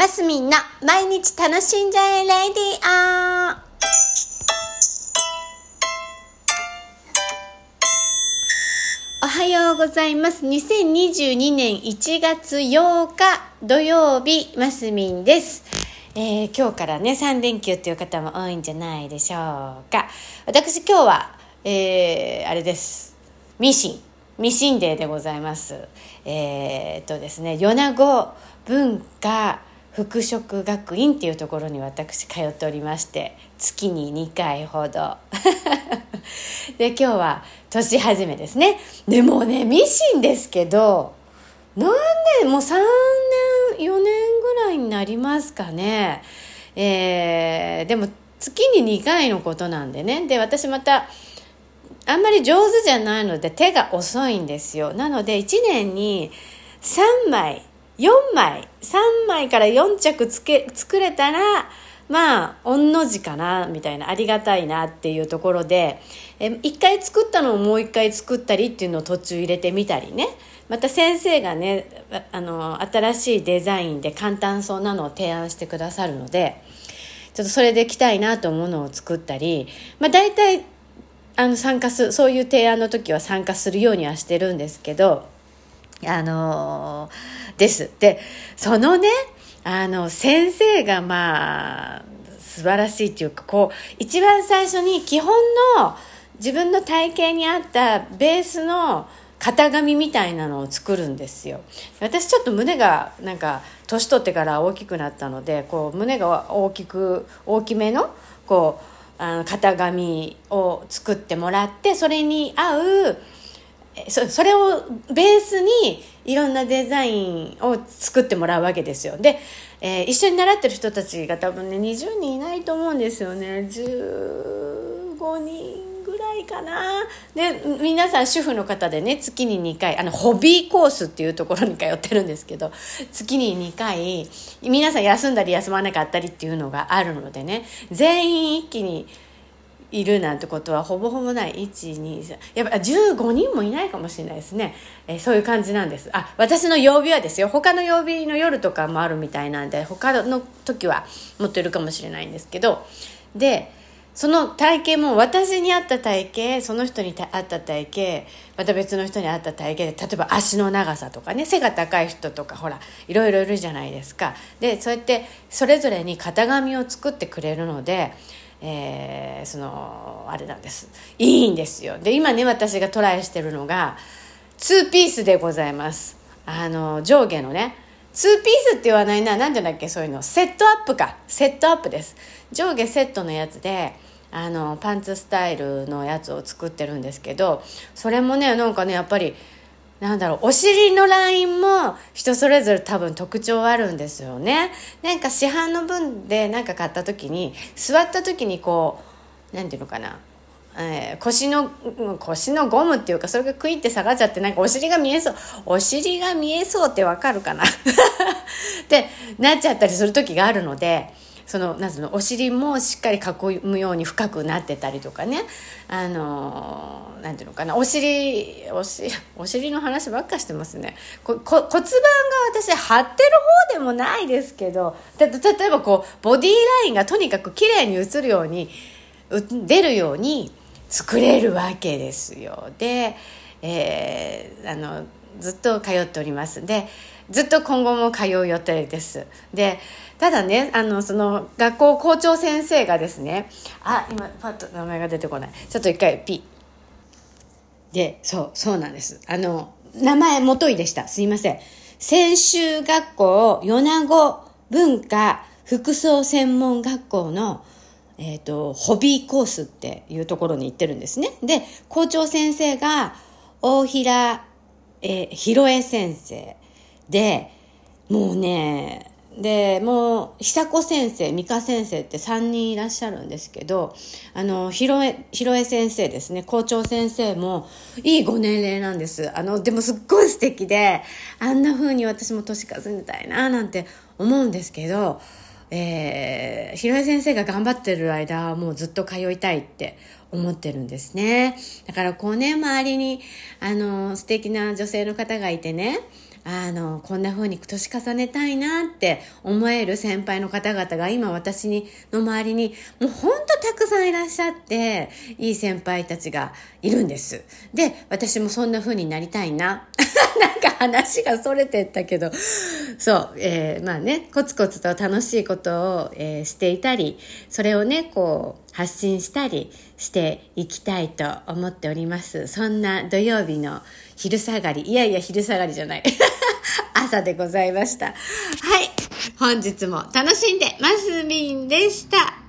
マスミンの毎日楽しんじゃえレディオおはようございます。2022年1月8日土曜日、マスミンです。えー今日からね、3連休という方も多いんじゃないでしょうか。私今日は、えーあれです。ミシン。ミシンデーでございます。えーっとですね、米子文化服飾学院っていうところに私通っておりまして、月に2回ほど。で、今日は年始めですね。でもね、ミシンですけど、何年もう3年4年ぐらいになりますかねえーでも月に2回のことなんでねで私またあんまり上手じゃないので手が遅いんですよなので1年に3枚4枚3枚から4着つけ作れたらまあ御の字かなみたいなありがたいなっていうところでえ1回作ったのをもう1回作ったりっていうのを途中入れてみたりね。また先生がねあの新しいデザインで簡単そうなのを提案してくださるのでちょっとそれで着たいなと思うのを作ったり、まあ、大体あの参加するそういう提案の時は参加するようにはしてるんですけどあのーです。でそのねあの先生がまあ素晴らしいっていうかこう一番最初に基本の自分の体型に合ったベースの型紙みたいなのを作るんですよ。私ちょっと胸がなんか年取ってから大きくなったのでこう胸が大きく大きめのこうあの型紙を作ってもらってそれに合うそそれをベースにいろんなデザインを作ってもらうわけですよ。で、えー一緒に習ってる人たちが多分ね20人いないと思うんですよね。15人ぐらいかな。で皆さん主婦の方でね月に2回あのホビーコースっていうところに通ってるんですけど月に2回皆さん休んだり休まなかったりっていうのがあるのでね全員一気にいるなんてことはほぼほぼない。123やっぱ15人もいないかもしれないですね、えーそういう感じなんです。あ私の曜日はですよ。他の曜日の夜とかもあるみたいなんで他の時はもっといるかもしれないんですけど。でその体型も私に合った体型その人に合った体型また別の人に合った体型で例えば足の長さとかね背が高い人とかほらいろいろいるじゃないですか。でそうやってそれぞれに型紙を作ってくれるのでえーそのあれなんです。いいんですよ。で今ね私がトライしてるのが2ピースでございます。あの上下のね。2ピースって言わないな。何て言うんだっけ？そういうの。セットアップか。セットアップです。上下セットのやつであのパンツスタイルのやつを作ってるんですけどそれもねなんかねやっぱりなんだろう、お尻のラインも人それぞれ多分特徴あるんですよね。なんか市販の分でなんか買った時に、座った時にこう、なんていうのかな、えー腰の、腰のゴムっていうか、それがクイって下がっちゃって、なんかお尻が見えそう。お尻が見えそうってわかるかな？ってなっちゃったりする時があるので、そのなんのお尻もしっかり囲むように深くなってたりとかね。あのなんていうのかな。お尻お尻お尻の話ばっかしてますね。ここ骨盤が私張ってる方でもないですけどた例えばこうボディーラインがとにかく綺麗に映るようにう出るように作れるわけですよ。で、えーあのずっと通っております。でずっと今後も通う予定です。でただねあのその学校校長先生がですねあ今パッと名前が出てこない。ちょっと一回ピ。でそうそうなんです。あの名前元井でした。すいません。専修学校米子文化服装専門学校のえっ、と、ホビーコースっていうところに行ってるんですね。で、校長先生が、大平、えー、ひろえ先生。で、もうね、で、もう、久子先生、美香先生って3人いらっしゃるんですけど、あの、ひろえ、ひろえ先生ですね、校長先生も、いいご年齢なんです。あの、でもすっごい素敵で、あんな風に私も年数えたいな、なんて思うんですけど、えー、ひろえ先生が頑張ってる間はもうずっと通いたいって思ってるんですね。だからこうね、周りに、あの、素敵な女性の方がいてね、あの、こんな風に年重ねたいなって思える先輩の方々が今私にの周りにもうほんとたくさんいらっしゃって、いい先輩たちがいるんです。で、私もそんな風になりたいな。なんか話がそれてったけど、そう、えー、まあね、コツコツと楽しいことを、えー、していたり、それをね、こう、発信したりしていきたいと思っております。そんな土曜日の昼下がり、いやいや昼下がりじゃない。朝でございました。はい。本日も楽しんでますみんでした。